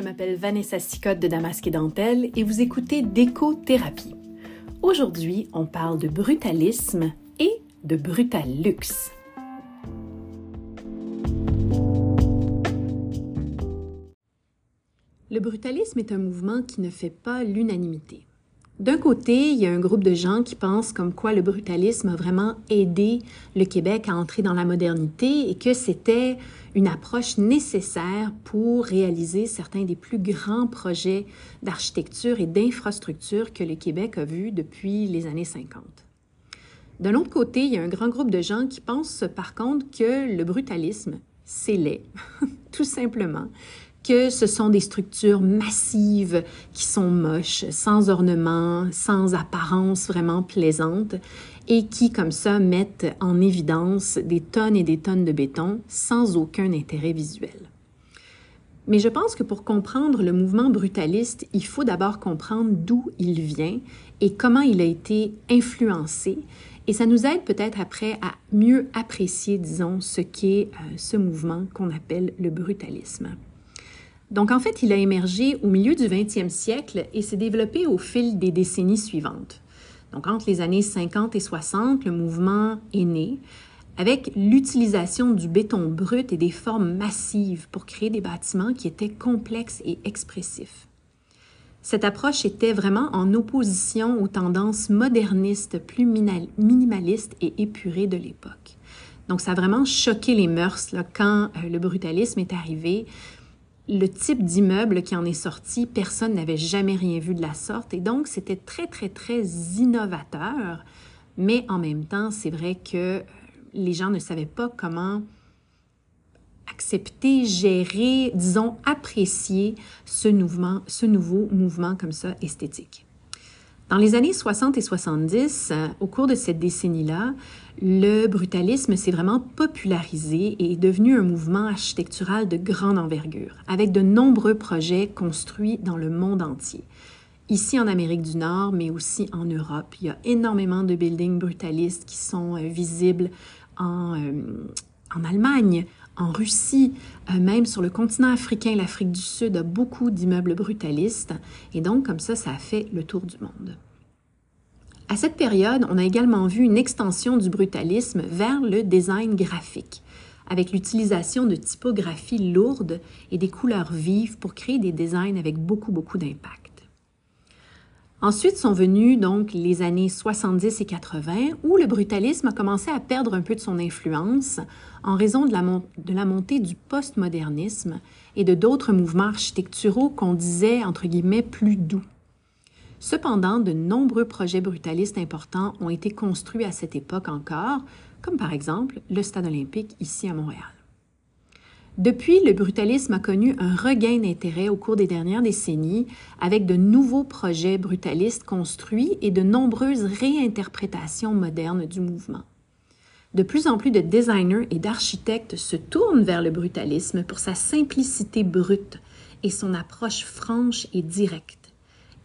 je m'appelle Vanessa Sicotte de Damasque et Dentelle et vous écoutez Déco-thérapie. Aujourd'hui, on parle de brutalisme et de brutal luxe. Le brutalisme est un mouvement qui ne fait pas l'unanimité. D'un côté, il y a un groupe de gens qui pensent comme quoi le brutalisme a vraiment aidé le Québec à entrer dans la modernité et que c'était une approche nécessaire pour réaliser certains des plus grands projets d'architecture et d'infrastructure que le Québec a vus depuis les années 50. D'un autre côté, il y a un grand groupe de gens qui pensent par contre que le brutalisme, c'est laid, tout simplement, que ce sont des structures massives qui sont moches, sans ornement, sans apparence vraiment plaisante, et qui, comme ça, mettent en évidence des tonnes et des tonnes de béton sans aucun intérêt visuel. Mais je pense que pour comprendre le mouvement brutaliste, il faut d'abord comprendre d'où il vient et comment il a été influencé. Et ça nous aide peut-être après à mieux apprécier, disons, ce qu'est euh, ce mouvement qu'on appelle le brutalisme. Donc, en fait, il a émergé au milieu du 20e siècle et s'est développé au fil des décennies suivantes. Donc, entre les années 50 et 60, le mouvement est né avec l'utilisation du béton brut et des formes massives pour créer des bâtiments qui étaient complexes et expressifs. Cette approche était vraiment en opposition aux tendances modernistes plus minimalistes et épurées de l'époque. Donc, ça a vraiment choqué les mœurs là, quand euh, le brutalisme est arrivé le type d'immeuble qui en est sorti, personne n'avait jamais rien vu de la sorte. Et donc, c'était très, très, très innovateur. Mais en même temps, c'est vrai que euh, les gens ne savaient pas comment accepter, gérer, disons, apprécier ce, ce nouveau mouvement comme ça esthétique. Dans les années 60 et 70, euh, au cours de cette décennie-là, le brutalisme s'est vraiment popularisé et est devenu un mouvement architectural de grande envergure, avec de nombreux projets construits dans le monde entier. Ici en Amérique du Nord, mais aussi en Europe, il y a énormément de buildings brutalistes qui sont euh, visibles euh, en Allemagne, en Russie, même sur le continent africain, l'Afrique du Sud a beaucoup d'immeubles brutalistes et donc comme ça, ça a fait le tour du monde. À cette période, on a également vu une extension du brutalisme vers le design graphique, avec l'utilisation de typographies lourdes et des couleurs vives pour créer des designs avec beaucoup, beaucoup d'impact. Ensuite sont venues donc les années 70 et 80 où le brutalisme a commencé à perdre un peu de son influence en raison de la, de la montée du postmodernisme et de d'autres mouvements architecturaux qu'on disait entre guillemets plus doux. Cependant, de nombreux projets brutalistes importants ont été construits à cette époque encore, comme par exemple le Stade olympique ici à Montréal. Depuis, le brutalisme a connu un regain d'intérêt au cours des dernières décennies avec de nouveaux projets brutalistes construits et de nombreuses réinterprétations modernes du mouvement. De plus en plus de designers et d'architectes se tournent vers le brutalisme pour sa simplicité brute et son approche franche et directe.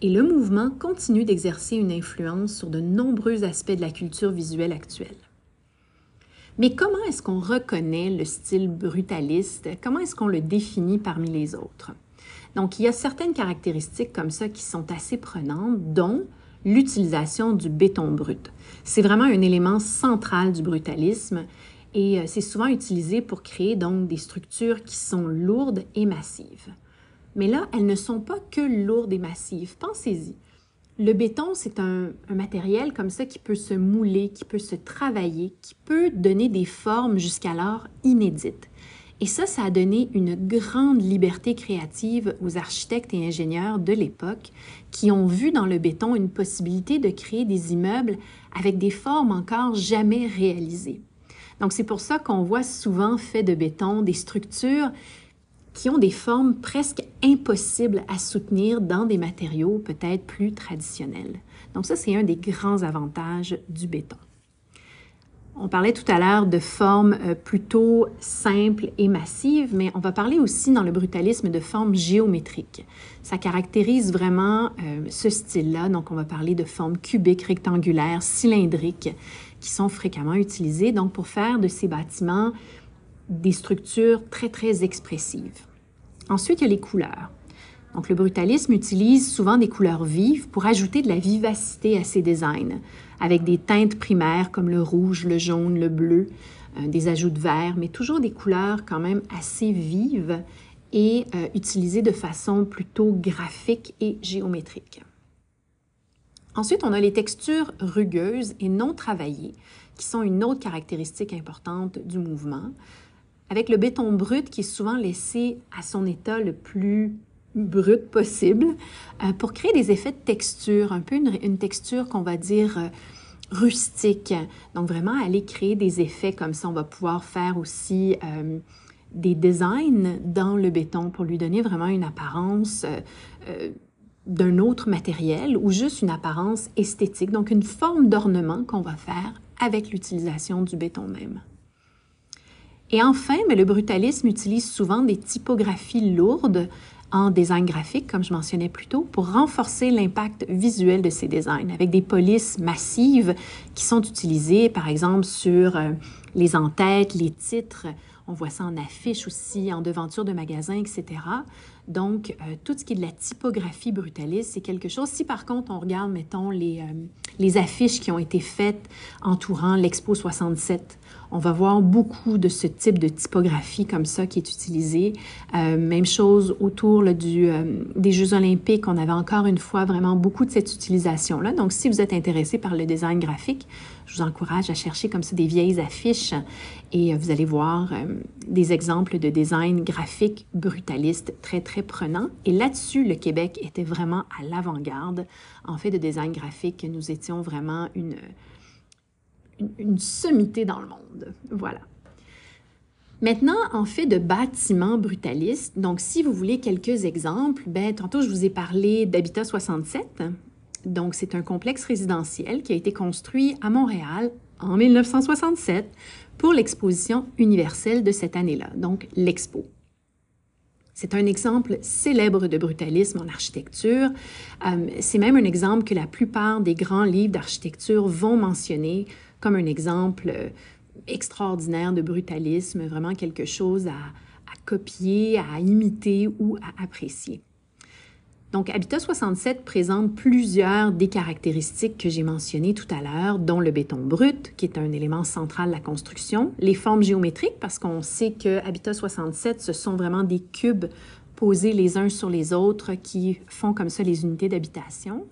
Et le mouvement continue d'exercer une influence sur de nombreux aspects de la culture visuelle actuelle. Mais comment est-ce qu'on reconnaît le style brutaliste? Comment est-ce qu'on le définit parmi les autres? Donc, il y a certaines caractéristiques comme ça qui sont assez prenantes, dont l'utilisation du béton brut. C'est vraiment un élément central du brutalisme et euh, c'est souvent utilisé pour créer des structures qui sont lourdes et massives. Mais là, elles ne sont pas que lourdes et massives. Pensez-y. Le béton, c'est un, matériel comme ça qui peut se mouler, qui peut se travailler, qui peut donner des formes jusqu'alors inédites. Et ça, ça a donné une grande liberté créative aux architectes et ingénieurs de l'époque qui ont vu dans le béton une possibilité de créer des immeubles avec des formes encore jamais réalisées. Donc c'est pour ça qu'on voit souvent fait de béton des structures qui ont des formes presque impossibles à soutenir dans des matériaux peut-être plus traditionnels. Donc ça, c'est un des grands avantages du béton. On parlait tout à l'heure de formes euh, plutôt simples et massives, mais on va parler aussi dans le brutalisme de formes géométriques. Ça caractérise vraiment euh, ce style-là. Donc, on va parler de formes cubiques, rectangulaires, cylindriques, qui sont fréquemment utilisées donc pour faire de ces bâtiments des structures très, très expressives. Ensuite, il y a les couleurs. Donc, le brutalisme utilise souvent des couleurs vives pour ajouter de la vivacité à ses designs, avec des teintes primaires comme le rouge, le jaune, le bleu, euh, des ajouts de vert, mais toujours des couleurs quand même assez vives et euh, utilisées de façon plutôt graphique et géométrique. Ensuite, on a les textures rugueuses et non travaillées, qui sont une autre caractéristique importante du mouvement, avec le béton brut qui est souvent laissé à son état le plus brut possible euh, pour créer des effets de texture, un peu une, texture qu'on va dire euh, rustique. Donc vraiment aller créer des effets comme ça. On va pouvoir faire aussi euh, des designs dans le béton pour lui donner vraiment une apparence d'un autre matériel ou juste une apparence esthétique, donc une forme d'ornement qu'on va faire avec l'utilisation du béton même. Et enfin, mais le brutalisme utilise souvent des typographies lourdes en design graphique, comme je mentionnais plus tôt, pour renforcer l'impact visuel de ces designs, avec des polices massives qui sont utilisées, par exemple, sur euh, les entêtes, les titres. On voit ça en affiches aussi, en devanture de magasins, etc. Donc, euh, tout ce qui est de la typographie brutaliste, c'est quelque chose. Si par contre, on regarde, mettons, les, euh, les affiches qui ont été faites entourant l'Expo 67, on va voir beaucoup de ce type de typographie comme ça qui est utilisé. Euh, même chose autour du, des Jeux olympiques, on avait encore une fois vraiment beaucoup de cette utilisation-là. Donc, si vous êtes intéressé par le design graphique, je vous encourage à chercher comme ça des vieilles affiches et vous allez voir des exemples de design graphique brutaliste très, très prenant. Et là-dessus, le Québec était vraiment à l'avant-garde. En fait, de design graphique, nous étions vraiment une, une, sommité dans le monde. Voilà. Maintenant, en fait de bâtiments brutalistes, donc si vous voulez quelques exemples, ben, tantôt je vous ai parlé d'Habitat 67. Donc c'est un complexe résidentiel qui a été construit à Montréal en 1967 pour l'exposition universelle de cette année-là, donc l'Expo. C'est un exemple célèbre de brutalisme en architecture. Euh, c'est même un exemple que la plupart des grands livres d'architecture vont mentionner comme un exemple euh, extraordinaire de brutalisme, vraiment quelque chose à, à copier, à imiter ou à apprécier. Donc, Habitat 67 présente plusieurs des caractéristiques que j'ai mentionnées tout à l'heure, dont le béton brut, qui est un élément central de la construction, les formes géométriques, parce qu'on sait que Habitat 67, ce sont vraiment des cubes posés les uns sur les autres qui font comme ça les unités d'habitation.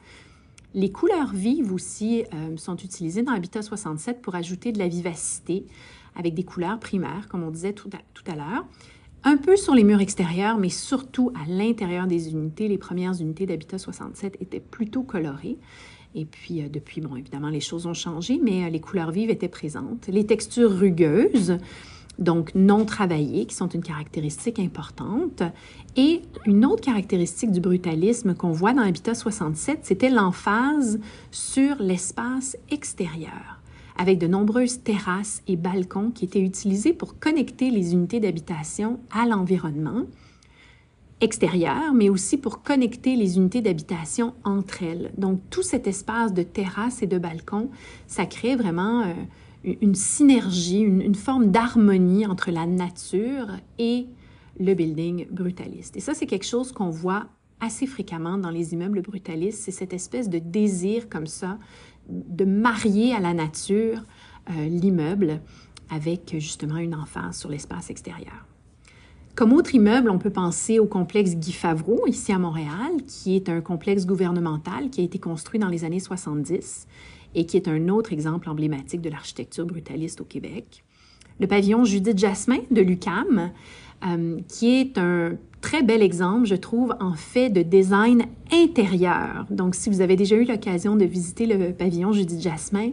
Les couleurs vives aussi euh, sont utilisées dans Habitat 67 pour ajouter de la vivacité avec des couleurs primaires, comme on disait tout à l'heure un peu sur les murs extérieurs, mais surtout à l'intérieur des unités. Les premières unités d'Habitat 67 étaient plutôt colorées. Et puis, euh, depuis, bon, évidemment, les choses ont changé, mais euh, les couleurs vives étaient présentes. Les textures rugueuses, donc non travaillées, qui sont une caractéristique importante. Et une autre caractéristique du brutalisme qu'on voit dans Habitat 67, c'était l'emphase sur l'espace extérieur avec de nombreuses terrasses et balcons qui étaient utilisés pour connecter les unités d'habitation à l'environnement extérieur, mais aussi pour connecter les unités d'habitation entre elles. Donc, tout cet espace de terrasses et de balcons, ça crée vraiment euh, une synergie, une, forme d'harmonie entre la nature et le building brutaliste. Et ça, c'est quelque chose qu'on voit assez fréquemment dans les immeubles brutalistes, c'est cette espèce de désir comme ça de marier à la nature euh, l'immeuble avec justement une enfance sur l'espace extérieur. Comme autre immeuble, on peut penser au complexe Guy Favreau, ici à Montréal, qui est un complexe gouvernemental qui a été construit dans les années 70 et qui est un autre exemple emblématique de l'architecture brutaliste au Québec. Le pavillon Judith Jasmin de l'UCAM, euh, qui est un très bel exemple, je trouve, en fait de design intérieur. Donc, si vous avez déjà eu l'occasion de visiter le pavillon Judith Jasmin,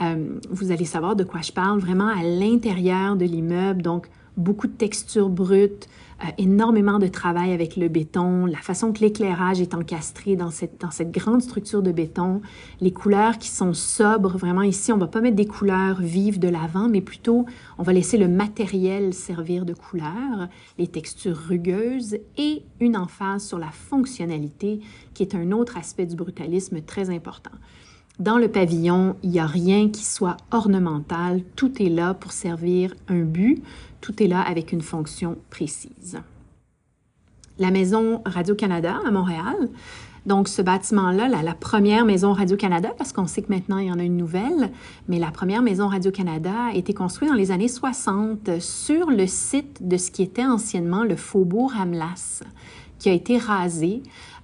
euh, vous allez savoir de quoi je parle vraiment à l'intérieur de l'immeuble. Donc, beaucoup de textures brutes, euh, énormément de travail avec le béton, la façon que l'éclairage est encastré dans cette, dans cette grande structure de béton, les couleurs qui sont sobres. Vraiment, ici, on ne va pas mettre des couleurs vives de l'avant, mais plutôt, on va laisser le matériel servir de couleur, les textures rugueuses et une emphase sur la fonctionnalité, qui est un autre aspect du brutalisme très important. Dans le pavillon, il n'y a rien qui soit ornemental, tout est là pour servir un but, tout est là avec une fonction précise. la maison Radio-Canada à Montréal. Donc, ce bâtiment-là, la, première maison Radio-Canada, parce qu'on sait que maintenant il y en a une nouvelle, mais la première maison Radio-Canada a été construite dans les années 60 sur le site de ce qui était anciennement le faubourg Hamlas, qui a été rasé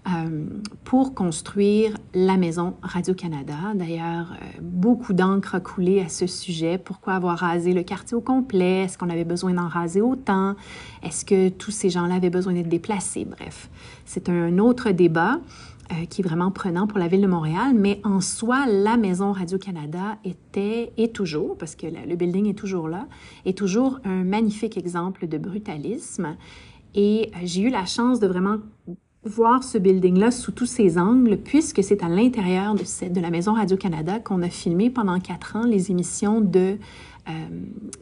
euh, pour construire la maison Radio-Canada. D'ailleurs, euh, beaucoup d'encre a coulé à ce sujet. Pourquoi avoir rasé le quartier au complet? Est-ce qu'on avait besoin d'en raser autant? Est-ce que tous ces gens-là avaient besoin d'être déplacés? Bref, c'est un autre débat. Euh, qui est vraiment prenant pour la ville de Montréal, mais en soi, la maison Radio-Canada était et toujours, parce que le building est toujours là, est toujours un magnifique exemple de brutalisme. Et j'ai eu la chance de vraiment voir ce building-là sous tous ses angles, puisque c'est à l'intérieur de, de la Maison Radio-Canada qu'on a filmé pendant quatre ans les émissions de euh,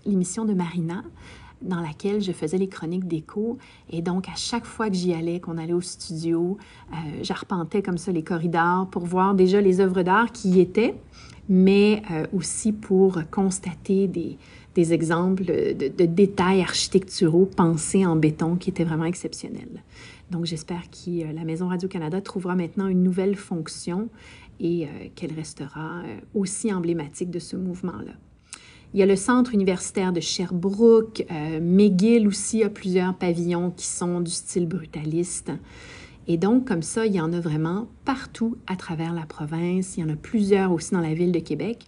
l'émission de Marina, dans laquelle je faisais les chroniques d'écho. Et donc, à chaque fois que j'y allais, qu'on allait au studio, euh, j'arpentais comme ça les corridors pour voir déjà les œuvres d'art qui y étaient, mais euh, aussi pour constater des, exemples de, détails architecturaux pensés en béton qui étaient vraiment exceptionnels. Donc, j'espère que euh, la Maison Radio-Canada trouvera maintenant une nouvelle fonction et euh, qu'elle restera euh, aussi emblématique de ce mouvement-là. Il y a le Centre universitaire de Sherbrooke. McGill aussi a plusieurs pavillons qui sont du style brutaliste. Et donc, comme ça, il y en a vraiment partout à travers la province. Il y en a plusieurs aussi dans la ville de Québec.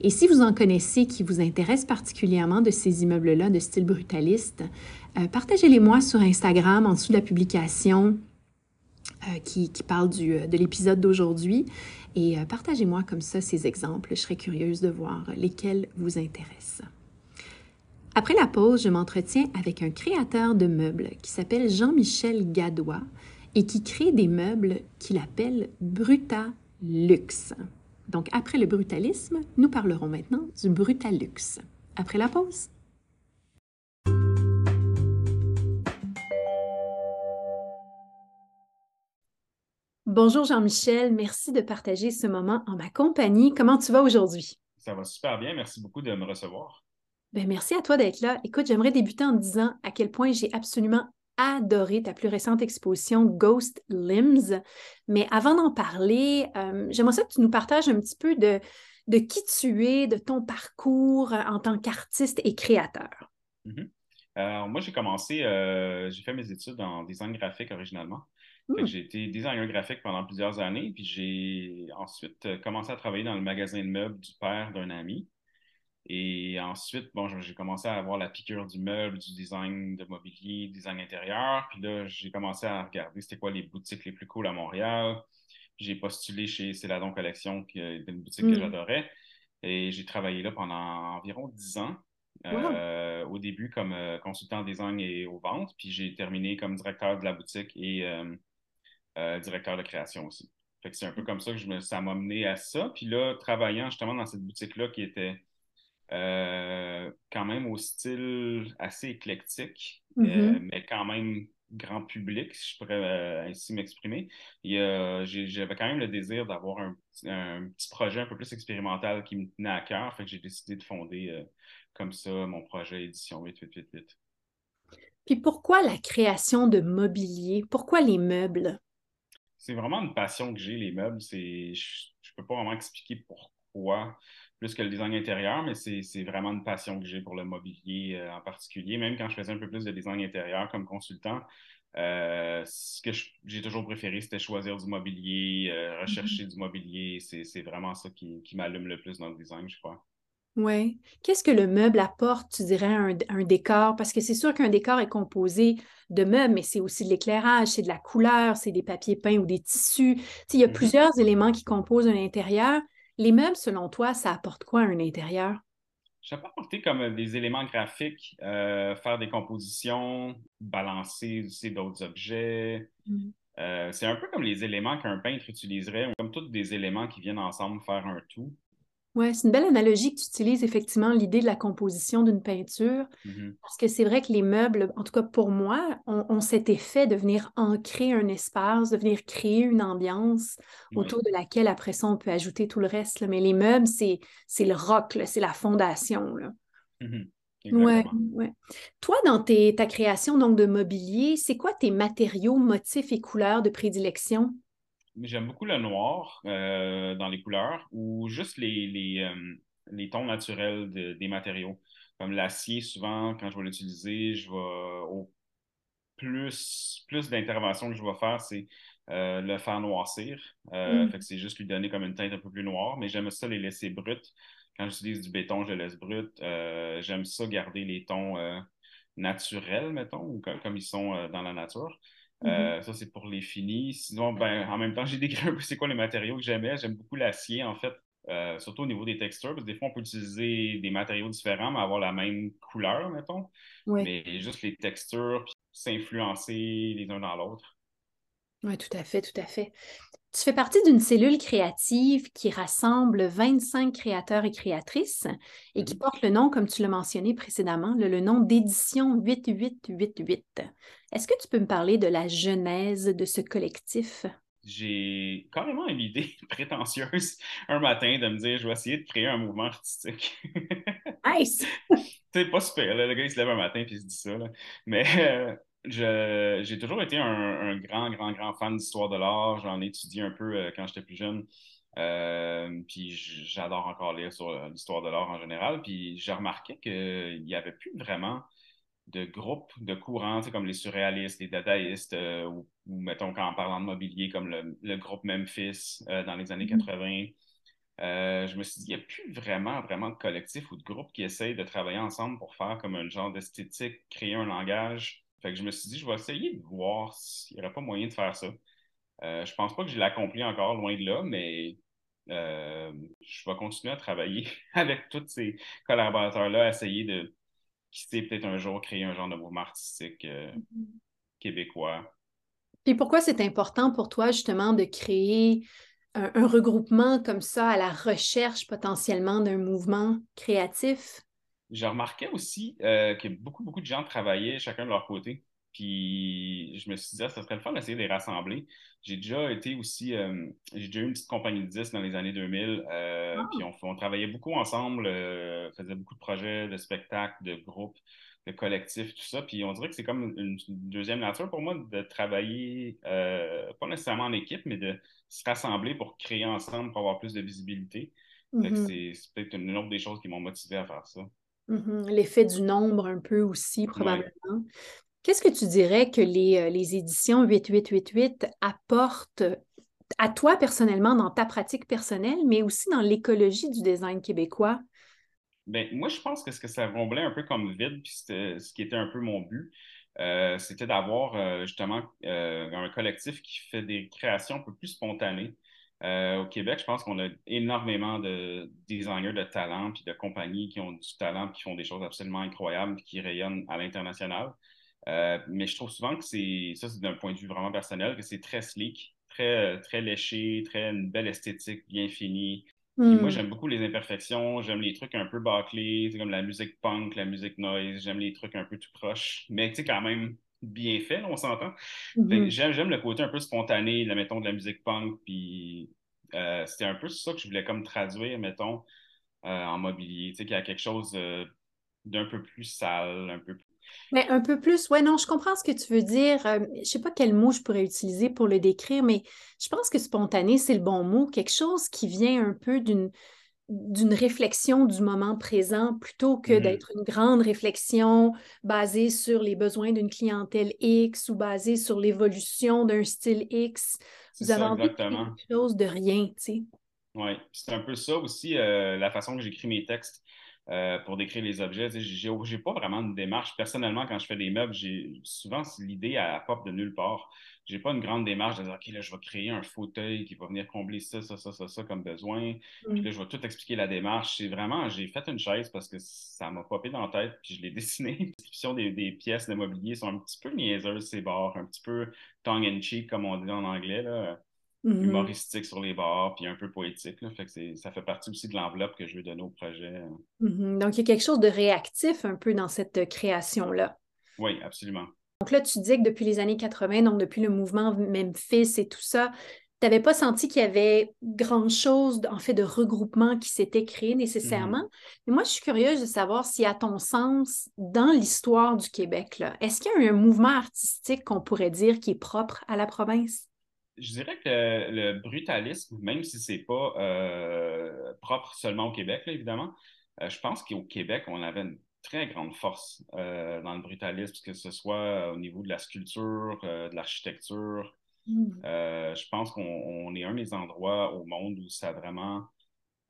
Et si vous en connaissez qui vous intéressent particulièrement de ces immeubles-là de style brutaliste, euh, partagez-les-moi sur Instagram en dessous de la publication euh, qui, parle euh, de l'épisode d'aujourd'hui. Et partagez-moi comme ça ces exemples. Je serais curieuse de voir lesquels vous intéressent. Après la pause, je m'entretiens avec un créateur de meubles qui s'appelle Jean-Michel Gadois et qui crée des meubles qu'il appelle Bruta Luxe. Donc, après le brutalisme, nous parlerons maintenant du brutalux. Après la pause. Bonjour Jean-Michel, merci de partager ce moment en ma compagnie. Comment tu vas aujourd'hui? Ça va super bien, merci beaucoup de me recevoir. Ben, merci à toi d'être là. Écoute, j'aimerais débuter en disant à quel point j'ai absolument adoré ta plus récente exposition Ghost Limbs. Mais avant d'en parler, euh, j'aimerais ça que tu nous partages un petit peu de, de qui tu es, de ton parcours en tant qu'artiste et créateur. Mm-hmm. Euh, moi, j'ai commencé, euh, j'ai fait mes études en design graphique originalement. Hmm. J'ai été designer graphique pendant plusieurs années, puis j'ai ensuite commencé à travailler dans le magasin de meubles du père d'un ami. Et ensuite, bon, j'ai commencé à avoir la piqûre du meuble, du design de mobilier, design intérieur. Puis là, j'ai commencé à regarder c'était quoi les boutiques les plus cool à Montréal. J'ai postulé chez Céladon Collection, qui est une boutique que hmm. j'adorais. Et j'ai travaillé là pendant environ dix ans. Euh, au début comme euh, consultant design et aux ventes, puis j'ai terminé comme directeur de la boutique et euh, directeur de création aussi. Fait que c'est un peu comme ça que je me, ça m'a mené à ça. Puis là, travaillant justement dans cette boutique-là qui était euh, quand même au style assez éclectique, euh, mm-hmm. mais quand même grand public, si je pourrais euh, ainsi m'exprimer. J'avais quand même le désir d'avoir un, petit projet un peu plus expérimental qui me tenait à cœur. Fait que j'ai décidé de fonder comme ça mon projet Édition 8888. Puis pourquoi la création de mobilier? Pourquoi les meubles? C'est vraiment une passion que j'ai, les meubles. Je ne peux pas vraiment expliquer pourquoi plus que le design intérieur, mais c'est vraiment une passion que j'ai pour le mobilier euh, en particulier. Même quand je faisais un peu plus de design intérieur comme consultant, euh, ce que j'ai toujours préféré, c'était choisir du mobilier, euh, rechercher mm-hmm. du mobilier. C'est vraiment ça qui, m'allume le plus dans le design, je crois. Oui. Qu'est-ce que le meuble apporte, tu dirais, un, un décor? Parce que c'est sûr qu'un décor est composé de meubles, mais c'est aussi de l'éclairage, c'est de la couleur, c'est des papiers peints ou des tissus. il y a mm-hmm. plusieurs éléments qui composent un intérieur. Les meubles, selon toi, ça apporte quoi à un intérieur? Ça peut apporter comme des éléments graphiques, euh, faire des compositions, balancer aussi d'autres objets. Mm. Euh, c'est un peu comme les éléments qu'un peintre utiliserait, comme tous des éléments qui viennent ensemble faire un tout. Oui, c'est une belle analogie que tu utilises effectivement l'idée de la composition d'une peinture, mm-hmm. parce que c'est vrai que les meubles, en tout cas pour moi, ont, cet effet de venir ancrer un espace, de venir créer une ambiance autour de laquelle après ça on peut ajouter tout le reste. Mais les meubles, c'est le roc, c'est la fondation. Ouais, ouais. Toi, dans tes, ta création donc, de mobilier, c'est quoi tes matériaux, motifs et couleurs de prédilection? J'aime beaucoup le noir euh, dans les couleurs ou juste les, les, euh, les tons naturels des matériaux. Comme l'acier, souvent, quand je vais l'utiliser, je vais au plus, plus d'interventions que je vais faire, c'est euh, le faire noircir. Mm. Fait que c'est juste lui donner comme une teinte un peu plus noire, mais j'aime ça les laisser bruts. Quand j'utilise du béton, je le laisse brut. j'aime ça garder les tons naturels, mettons, ou comme, ils sont dans la nature. Mm-hmm. ça, c'est pour les finis. Sinon, ben, en même temps, j'ai décrit un peu c'est quoi les matériaux que j'aimais. J'aime beaucoup l'acier, en fait. Euh, surtout au niveau des textures, parce que des fois, on peut utiliser des matériaux différents, mais avoir la même couleur, mettons. Mais juste les textures, s'influencer les uns dans l'autre. Oui, tout à fait, tout à fait. Tu fais partie d'une cellule créative qui rassemble 25 créateurs et créatrices et qui mm-hmm. porte le nom, comme tu l'as mentionné précédemment, le, le nom d'édition 8888. Est-ce que tu peux me parler de la genèse de ce collectif? j'ai carrément une idée prétentieuse un matin de me dire je vais essayer de créer un mouvement artistique. nice! C'est pas super, le gars il se lève un matin et il se dit ça. Mais euh, j'ai toujours été un, grand, grand, grand fan d'histoire de l'art. J'en ai étudié un peu euh, quand j'étais plus jeune. Euh, puis j'adore encore lire sur l'histoire de l'art en général. Puis j'ai remarqué qu'il n'y avait plus vraiment de groupes, de courants, comme les surréalistes, les dadaïstes, euh, ou, mettons, quand en parlant de mobilier, comme le, groupe Memphis euh, dans les années 80. Mm-hmm. Euh, je me suis dit, il n'y a plus vraiment, vraiment de collectif ou de groupe qui essayent de travailler ensemble pour faire comme un genre d'esthétique, créer un langage. Fait que je me suis dit, je vais essayer de voir s'il n'y aurait pas moyen de faire ça. je pense pas que je l'ai accompli encore loin de là, mais je vais continuer à travailler avec tous ces collaborateurs-là, essayer de qui sait peut-être un jour créer un genre de mouvement artistique euh, mm-hmm. québécois. Puis pourquoi c'est important pour toi justement de créer un, regroupement comme ça à la recherche potentiellement d'un mouvement créatif? J'ai remarqué aussi euh, que beaucoup, beaucoup de gens travaillaient chacun de leur côté. Puis je me suis dit, ah, ça serait le fun d'essayer de les rassembler. J'ai déjà été aussi, euh, j'ai déjà eu une petite compagnie de disques dans les années 2000. Euh, ah! Puis on, travaillait beaucoup ensemble, faisait beaucoup de projets, de spectacles, de groupes, de collectifs, tout ça. Puis on dirait que c'est comme une, deuxième nature pour moi de travailler, pas nécessairement en équipe, mais de se rassembler pour créer ensemble, pour avoir plus de visibilité. Mm-hmm. C'est peut-être une autre des choses qui m'ont motivé à faire ça. Mm-hmm. L'effet du nombre un peu aussi, probablement. Qu'est-ce que tu dirais que les, euh, les éditions 8888 apportent à toi personnellement dans ta pratique personnelle, mais aussi dans l'écologie du design québécois? Bien, moi, je pense que ce que ça remblait un peu comme vide, puis ce qui était un peu mon but, euh, c'était d'avoir euh, justement un collectif qui fait des créations un peu plus spontanées. Au Québec, je pense qu'on a énormément de designers de talent, puis de compagnies qui ont du talent, qui font des choses absolument incroyables, qui rayonnent à l'international. Euh, mais je trouve souvent que c'est, ça c'est d'un point de vue vraiment personnel, que c'est très slick, très, très léché, très une belle esthétique bien finie. Moi, hmm. j'aime beaucoup les imperfections, j'aime les trucs un peu bâclés, comme la musique punk, la musique noise, j'aime les trucs un peu tout proches, mais tu sais, quand même bien fait, on s'entend. Mm-hmm. J'aime, le côté un peu spontané, la, mettons, de la musique punk, puis euh, c'était un peu ça que je voulais comme traduire, mettons, euh, en mobilier, tu sais, qu'il y a quelque chose d'un peu plus sale, un peu plus mais un peu plus, ouais, non, je comprends ce que tu veux dire. Euh, je ne sais pas quel mot je pourrais utiliser pour le décrire, mais je pense que spontané, c'est le bon mot. Quelque chose qui vient un peu d'une d'une réflexion du moment présent plutôt que mm-hmm. d'être une grande réflexion basée sur les besoins d'une clientèle X ou basée sur l'évolution d'un style X. Vous avez envie de quelque chose de rien, tu sais. Oui, c'est un peu ça aussi, euh, la façon que j'écris mes textes. Euh, pour décrire les objets. J'ai, n'ai pas vraiment de démarche. Personnellement, quand je fais des meubles, j'ai souvent l'idée à pop de nulle part. J'ai pas une grande démarche de dire OK, là, je vais créer un fauteuil qui va venir combler ça, ça, ça, ça, ça comme besoin. Puis là, je vais tout expliquer la démarche. C'est vraiment, j'ai fait une chaise parce que ça m'a popé dans la tête, puis je l'ai dessiné. Les descriptions des, des, pièces de mobilier sont un petit peu niaiseuses, ces bords, un petit peu tongue in cheek, comme on dit en anglais. Là. Mm-hmm. humoristique sur les bords, puis un peu poétique. Fait que ça fait partie aussi de l'enveloppe que je veux donner au projet. Mm-hmm. Donc, il y a quelque chose de réactif un peu dans cette création-là. Oui, absolument. Donc là, tu dis que depuis les années 80, donc depuis le mouvement Memphis et tout ça, tu n'avais pas senti qu'il y avait grand-chose, en fait, de regroupement qui s'était créé nécessairement? Mais moi, je suis curieuse de savoir si, à ton sens, dans l'histoire du Québec, est-ce qu'il y a eu un mouvement artistique qu'on pourrait dire qui est propre à la province? Je dirais que le brutalisme, même si c'est pas euh, propre seulement au Québec, évidemment, euh, je pense qu'au Québec, on avait une très grande force euh, dans le brutalisme, que ce soit au niveau de la sculpture, de l'architecture. Euh, je pense qu'on est un des endroits au monde où ça a vraiment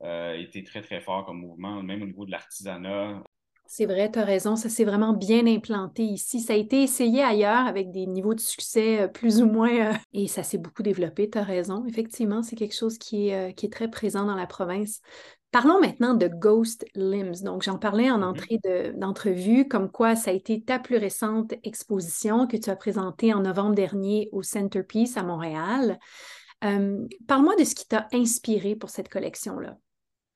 euh, été très, très fort comme mouvement, même au niveau de l'artisanat. C'est vrai, tu as raison, ça s'est vraiment bien implanté ici. Ça a été essayé ailleurs avec des niveaux de succès euh, plus ou moins, et ça s'est beaucoup développé, tu as raison. Effectivement, c'est quelque chose qui est, qui est très présent dans la province. Parlons maintenant de Ghost Limbs. Donc, j'en parlais en mm-hmm. entrée d'entrevue, comme quoi ça a été ta plus récente exposition que tu as présentée en novembre dernier au Centerpiece à Montréal. Euh, parle-moi de ce qui t'a inspiré pour cette collection-là.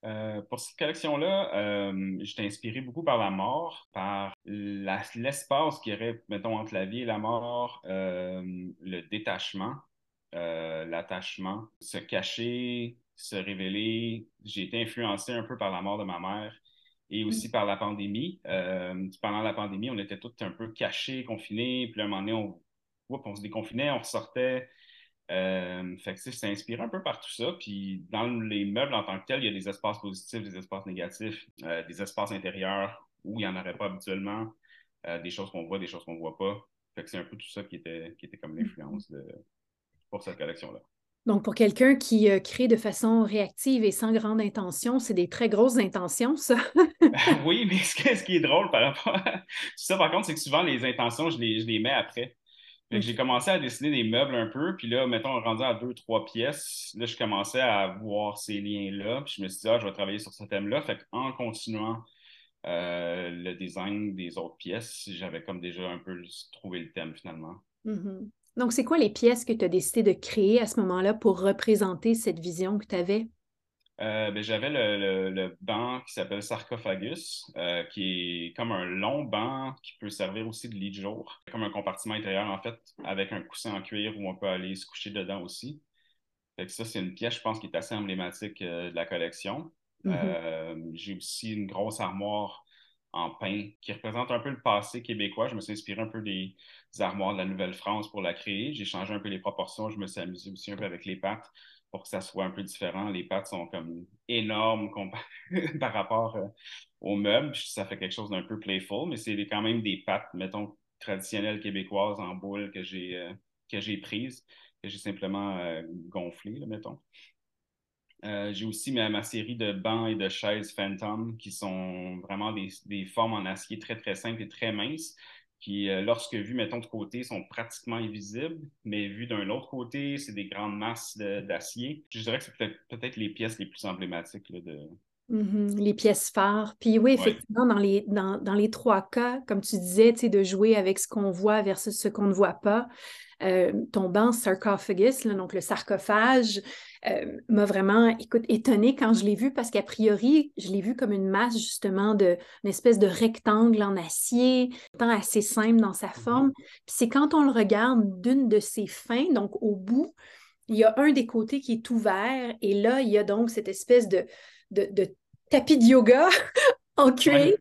Euh, pour cette collection-là, euh, j'étais inspiré beaucoup par la mort, par l'espace qui aurait, mettons, entre la vie et la mort, le détachement, l'attachement, se cacher, se révéler. J'ai été influencé un peu par la mort de ma mère et aussi par la pandémie. Euh, pendant la pandémie, on était tous un peu cachés, confinés. Puis à un moment donné, on, on se déconfinait, on ressortait. Euh, fait que c'est inspiré un peu par tout ça. Puis dans les meubles en tant que tels, il y a des espaces positifs, des espaces négatifs, euh, des espaces intérieurs où il n'y en aurait pas habituellement, des choses qu'on voit, des choses qu'on ne voit pas. Fait que c'est un peu tout ça qui était, qui était comme l'influence pour cette collection-là. Donc, pour quelqu'un qui euh, crée de façon réactive et sans grande intention, c'est des très grosses intentions, ça. oui, mais ce, qui est drôle par rapport à ça, par contre, c'est que souvent, les intentions, je les, je les mets après. J'ai commencé à dessiner des meubles un peu, puis là, mettons, rendu à deux, trois pièces, là, je commençais à voir ces liens-là, puis je me suis dit, ah, je vais travailler sur ce thème-là. Fait qu'en continuant euh, le design des autres pièces, j'avais comme déjà un peu trouvé le thème finalement. Mm-hmm. Donc, c'est quoi les pièces que tu as décidé de créer à ce moment-là pour représenter cette vision que tu avais? Euh, ben, j'avais le, banc qui s'appelle Sarcophagus, euh, qui est comme un long banc qui peut servir aussi de lit de jour, comme un compartiment intérieur en fait, avec un coussin en cuir où on peut aller se coucher dedans aussi. Fait que ça, c'est une pièce, je pense, qui est assez emblématique euh, de la collection. Mm-hmm. J'ai aussi une grosse armoire en pain qui représente un peu le passé québécois. Je me suis inspiré un peu des, armoires de la Nouvelle-France pour la créer. J'ai changé un peu les proportions. Je me suis amusé aussi un peu avec les pattes pour que ça soit un peu différent. Les pattes sont comme énormes par rapport euh, aux meubles. Ça fait quelque chose d'un peu playful, mais c'est quand même des pattes, mettons, traditionnelles québécoises en boule que j'ai euh, prises, que j'ai simplement euh, gonflées, mettons. J'ai aussi ma, série de bancs et de chaises Phantom qui sont vraiment des, formes en acier très, très simples et très minces qui, euh, lorsque vues, mettons, de côté, sont pratiquement invisibles, mais vues d'un autre côté, c'est des grandes masses d'acier. Je dirais que c'est peut-être les pièces les plus emblématiques de, mm-hmm. les pièces phares. Puis oui, effectivement, dans, les, dans, dans, les trois cas, comme tu disais, de jouer avec ce qu'on voit versus ce qu'on ne voit pas, euh, ton banc sarcophagus, donc le sarcophage, euh, m'a vraiment, écoute, étonnée quand je l'ai vu parce qu'a priori, je l'ai vu comme une masse justement de, une espèce de rectangle en acier, tant assez simple dans sa forme. Mm-hmm. Puis c'est quand on le regarde d'une de ses fins, donc au bout, il y a un des côtés qui est ouvert et là, il y a donc cette espèce de, de, tapis de yoga en cuir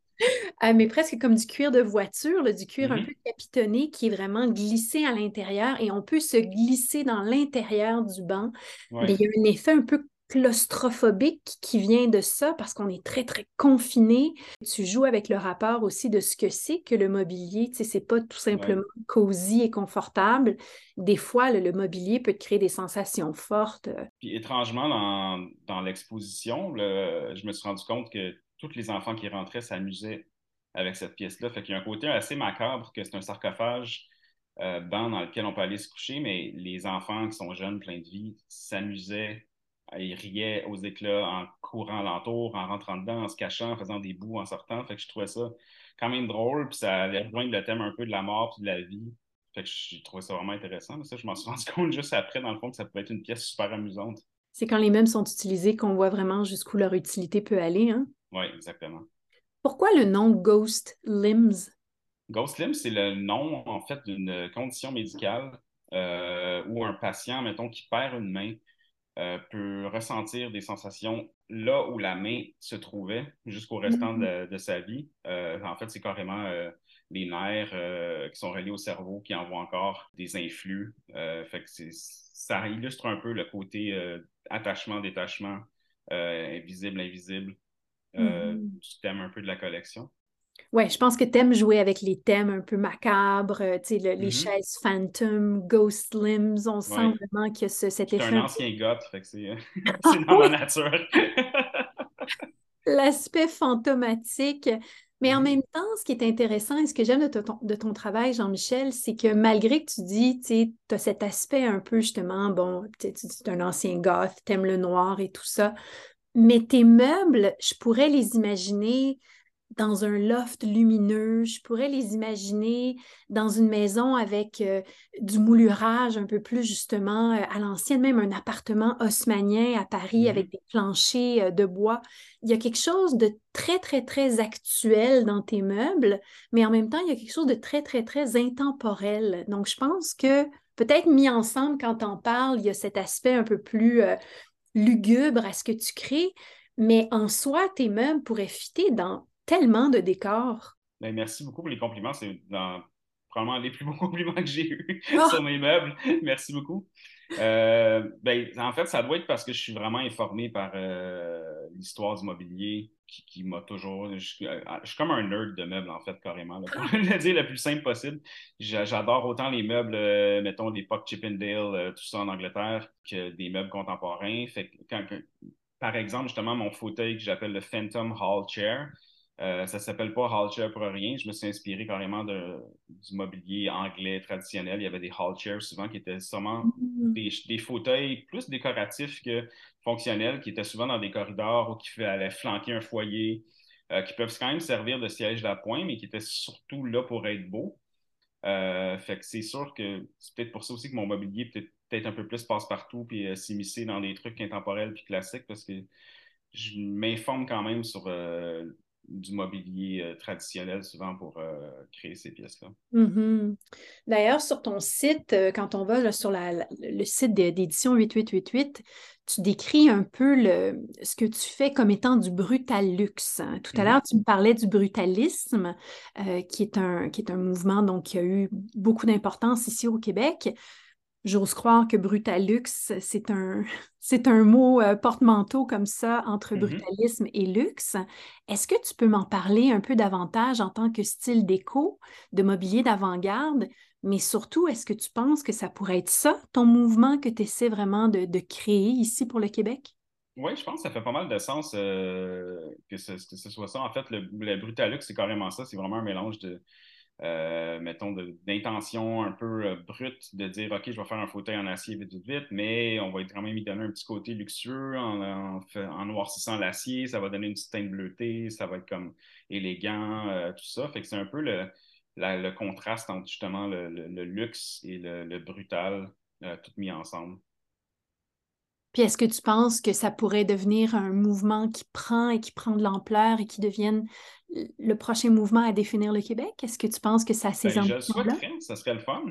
euh, mais presque comme du cuir de voiture, du cuir un mm-hmm. peu capitonné qui est vraiment glissé à l'intérieur et on peut se glisser dans l'intérieur du banc. Mais il y a un effet un peu claustrophobique qui vient de ça parce qu'on est très, très confiné. Tu joues avec le rapport aussi de ce que c'est que le mobilier. Tu sais, c'est pas tout simplement cosy et confortable. Des fois, le, mobilier peut te créer des sensations fortes. Puis étrangement, dans, dans l'exposition, je me suis rendu compte que tous les enfants qui rentraient s'amusaient avec cette pièce-là. Fait qu'il y a un côté assez macabre que c'est un sarcophage euh, banc dans lequel on peut aller se coucher, mais les enfants qui sont jeunes, pleins de vie, s'amusaient, ils riaient aux éclats en courant alentour, en rentrant dedans, en se cachant, en faisant des bouts, en sortant. Fait que je trouvais ça quand même drôle, puis ça allait rejoindre le thème un peu de la mort puis de la vie. Fait que j'ai trouvé ça vraiment intéressant. ça, je m'en suis rendu compte juste après, dans le fond, que ça pouvait être une pièce super amusante. C'est quand les mêmes sont utilisés qu'on voit vraiment jusqu'où leur utilité peut aller. Hein? Oui, exactement. Pourquoi le nom Ghost Limbs? Ghost Limbs, c'est le nom, en fait, d'une condition médicale ou un patient, mettons, qui perd une main, peut ressentir des sensations là où la main se trouvait jusqu'au restant de, de, sa vie. en fait, c'est carrément les nerfs qui sont reliés au cerveau qui envoient encore des influx. fait que ça illustre un peu le côté attachement, détachement, invisible, invisible mm-hmm. du thème un peu de la collection. Ouais, je pense que tu aimes jouer avec les thèmes un peu macabres, tu sais, les mm-hmm. chaises phantom, ghost limbs, on sent vraiment que ce, cet effet. C'est un ancien goth, fait que c'est dans ma nature. L'aspect fantomatique. Mais en mm-hmm. même temps, ce qui est intéressant et ce que j'aime de, ton, de ton travail, Jean-Michel, c'est que malgré que tu dis, tu as cet aspect un peu justement, bon, tu dis es un ancien goth, t'aimes le noir et tout ça, mais tes meubles, je pourrais les imaginer dans un loft lumineux, je pourrais les imaginer dans une maison avec euh, du moulurage un peu plus justement euh, à l'ancienne, même un appartement haussmanien à Paris mmh avec des planchers euh, de bois. Il y a quelque chose de très, très, très actuel dans tes meubles, mais en même temps, il y a quelque chose de très, très, très intemporel. Donc, je pense que peut-être mis ensemble, quand on parle, il y a cet aspect un peu plus lugubre à ce que tu crées, mais en soi, tes meubles pourraient fitter dans tellement de décors. Ben, merci beaucoup pour les compliments. C'est dans probablement les plus beaux compliments que j'ai eus ah! sur mes meubles. merci beaucoup. Euh, ben, en fait, ça doit être parce que je suis vraiment informé par euh, l'histoire du mobilier qui, m'a toujours. Je, suis comme un nerd de meubles, en fait, carrément. pour le dire le plus simple possible. J'adore autant les meubles, euh, mettons, l'époque Chippendale, tout ça en Angleterre, que des meubles contemporains. Fait quand, par exemple, justement, mon fauteuil que j'appelle le Phantom Hall Chair, euh, ça ne s'appelle pas hall chair pour rien. Je me suis inspiré carrément de, du mobilier anglais traditionnel. Il y avait des hall chairs souvent qui étaient sûrement mm-hmm. des, fauteuils plus décoratifs que fonctionnels, qui étaient souvent dans des corridors ou qui allaient flanquer un foyer, euh, qui peuvent quand même servir de siège d'appoint, mais qui étaient surtout là pour être beaux. Euh, fait que c'est sûr que c'est peut-être pour ça aussi que mon mobilier peut-être peut un peu plus passe-partout puis s'immiscer dans des trucs intemporels puis classiques parce que je m'informe quand même sur du mobilier euh, traditionnel souvent pour euh, créer ces pièces-là. Mm-hmm. D'ailleurs, sur ton site, euh, quand on va sur le site d'édition 8888, tu décris un peu le, ce que tu fais comme étant du brutal luxe. Tout à mm-hmm. l'heure, tu me parlais du brutalisme, qui, est un, qui est un mouvement donc, qui a eu beaucoup d'importance ici au Québec. J'ose croire que brutalux, c'est un, c'est un mot euh, porte-manteau comme ça entre mm-hmm. brutalisme et luxe. Est-ce que tu peux m'en parler un peu davantage en tant que style déco, de mobilier d'avant-garde, mais surtout, est-ce que tu penses que ça pourrait être ça, ton mouvement que tu essaies vraiment de, créer ici pour le Québec? Oui, je pense que ça fait pas mal de sens euh, que, ce, soit ça. En fait, le, le Brutalux, c'est carrément ça. C'est vraiment un mélange de, euh, mettons, d'intention un peu euh, brute de dire, OK, je vais faire un fauteuil en acier vite, vite, vite, mais on va quand même y donner un petit côté luxueux en, en, noircissant l'acier, ça va donner une petite teinte bleutée, ça va être comme élégant, euh, tout ça. Fait que c'est un peu le, le, contraste entre justement le, luxe et le, brutal, tout mis ensemble. Puis est-ce que tu penses que ça pourrait devenir un mouvement qui prend et qui prend de l'ampleur et qui devienne le prochain mouvement à définir le Québec? Est-ce que tu penses que ça a ces ben, Je souhaiterais, ça serait le fun.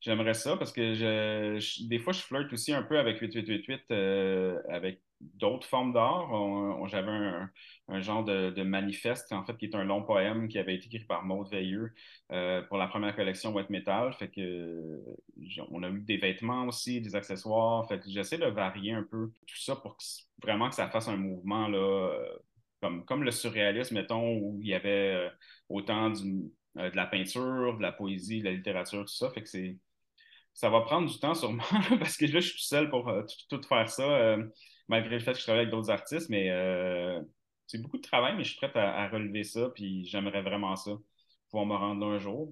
J'aimerais ça parce que je, des fois, je flirte aussi un peu avec 8888, euh, avec d'autres formes d'art. J'avais un, genre de, manifeste, en fait, qui est un long poème qui avait été écrit par Maud Veilleux euh, pour la première collection White Metal. Fait que on a eu des vêtements aussi, des accessoires. Fait que j'essaie de varier un peu tout ça pour vraiment que ça fasse un mouvement là, comme, le surréalisme, mettons, où il y avait euh, autant euh, de la peinture, de la poésie, de la littérature, tout ça. Fait que c'est. Ça va prendre du temps sûrement, parce que là, je suis tout seul pour tout, faire ça, malgré le fait que je travaille avec d'autres artistes, mais c'est beaucoup de travail, mais je suis prête à, relever ça, puis j'aimerais vraiment ça, pouvoir me rendre un jour.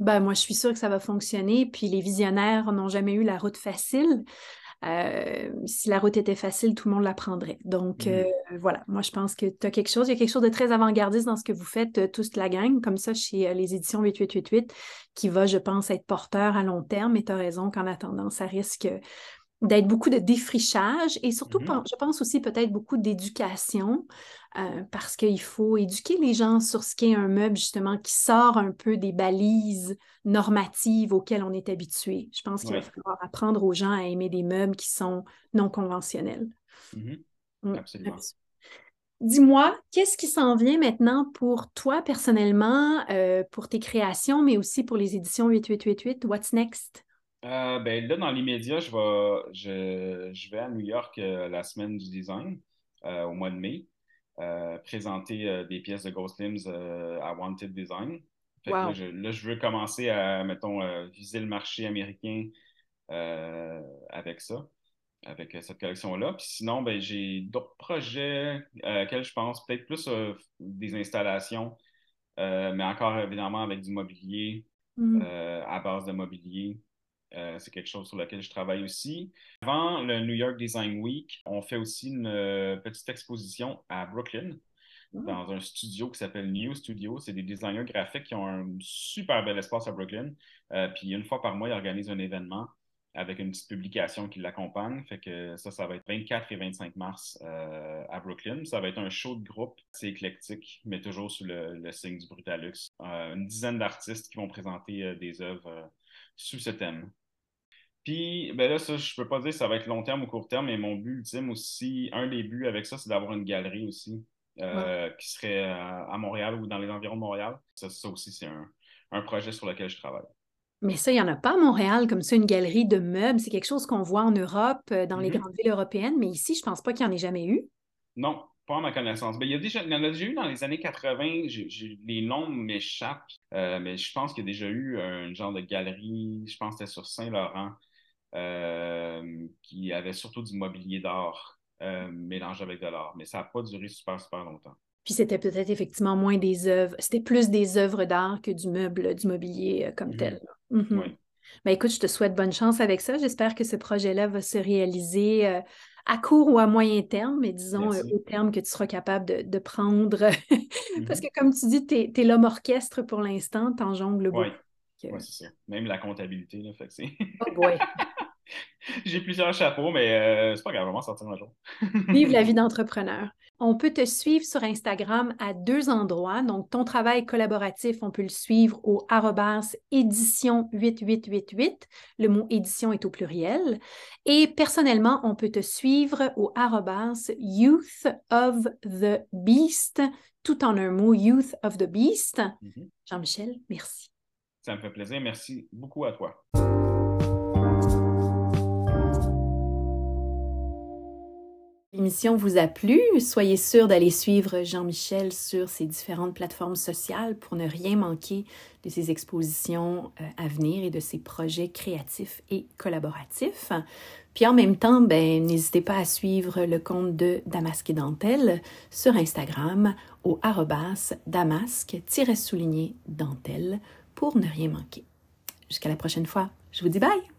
Ben, moi, je suis sûre que ça va fonctionner. Puis les visionnaires n'ont jamais eu la route facile. Euh, si la route était facile, tout le monde la prendrait. Donc, mmh. euh, voilà, moi, je pense que tu as quelque chose. Il y a quelque chose de très avant-gardiste dans ce que vous faites, euh, tous la gang, comme ça, chez les éditions 8888, qui va, je pense, être porteur à long terme. Et tu as raison qu'en attendant, ça risque d'être beaucoup de défrichage et surtout, mmh je pense aussi peut-être beaucoup d'éducation euh, parce qu'il faut éduquer les gens sur ce qu'est un meuble, justement, qui sort un peu des balises normatives auxquelles on est habitué. Je pense qu'il va falloir apprendre aux gens à aimer des meubles qui sont non conventionnels. Mm-hmm. Mm, absolument. Dis-moi, qu'est-ce qui s'en vient maintenant pour toi personnellement, euh, pour tes créations, mais aussi pour les éditions 8888? What's next? Euh, ben là, dans l'immédiat, je vais, je, je, vais à New York la semaine du design au mois de mai. Euh, présenter euh, des pièces de Ghost Limbs euh, à Wanted Design. là, je, veux commencer à, mettons, viser le marché américain avec ça, avec cette collection-là. Puis sinon, ben, j'ai d'autres projets auxquels je pense, peut-être plus des installations, mais encore évidemment avec du mobilier, mm. à base de mobilier. Euh, c'est quelque chose sur lequel je travaille aussi. Avant le New York Design Week, on fait aussi une euh, petite exposition à Brooklyn ah. dans un studio qui s'appelle New Studio. C'est des designers graphiques qui ont un super bel espace à Brooklyn. Euh, puis une fois par mois, ils organisent un événement avec une petite publication qui l'accompagne. Fait que ça, ça va être 24 et 25 mars à Brooklyn. Ça va être un show de groupe. C'est éclectique, mais toujours sous le, le signe du Brutalux. une dizaine d'artistes qui vont présenter des œuvres sous ce thème. Puis, ben là, ça, je peux pas dire si ça va être long terme ou court terme, mais mon but ultime aussi, un des buts avec ça, c'est d'avoir une galerie aussi euh, qui serait à, Montréal ou dans les environs de Montréal. Ça, ça aussi, c'est un, projet sur lequel je travaille. Mais ça, il n'y en a pas à Montréal, comme ça, une galerie de meubles. C'est quelque chose qu'on voit en Europe, euh, dans les mm-hmm. grandes villes européennes, mais ici, je pense pas qu'il y en ait jamais eu. Non, pas à ma connaissance. Ben, il, y a déjà, il y en a déjà eu dans les années 80. les noms m'échappent, euh, mais je pense qu'il y a déjà eu un genre de galerie, je pense que c'était sur Saint-Laurent. Euh, qui avait surtout du mobilier d'or euh, mélangé avec de l'or. Mais ça n'a pas duré super, super longtemps. Puis c'était peut-être effectivement moins des œuvres, c'était plus des œuvres d'art que du meuble, du mobilier euh, comme mhm. tel. Mhm. Oui. Ben, écoute, je te souhaite bonne chance avec ça. J'espère que ce projet-là va se réaliser à court ou à moyen terme, mais disons au terme que tu seras capable de, prendre. Parce mhm. que comme tu dis, tu es, l'homme orchestre pour l'instant, t'en jongles beaucoup. Oui, c'est ça. Même la comptabilité, là, fait c'est... oh boy! J'ai plusieurs chapeaux, mais euh, c'est pas grave, vraiment sortir un jour. Vive la vie d'entrepreneur. On peut te suivre sur Instagram à deux endroits. Donc, ton travail collaboratif, on peut le suivre au édition 8888. Le mot édition est au pluriel. Et personnellement, on peut te suivre au youth of the beast, tout en un mot, youth of the beast. Mm-hmm. Jean-Michel, merci. Ça me fait plaisir. Merci beaucoup à toi. L'émission vous a plu? Soyez sûr d'aller suivre Jean-Michel sur ses différentes plateformes sociales pour ne rien manquer de ses expositions euh, à venir et de ses projets créatifs et collaboratifs. Puis en même temps, ben, n'hésitez pas à suivre le compte de Damasque et Dentelle sur Instagram au arrobas damasque-souligné dentelle pour ne rien manquer. Jusqu'à la prochaine fois, je vous dis bye!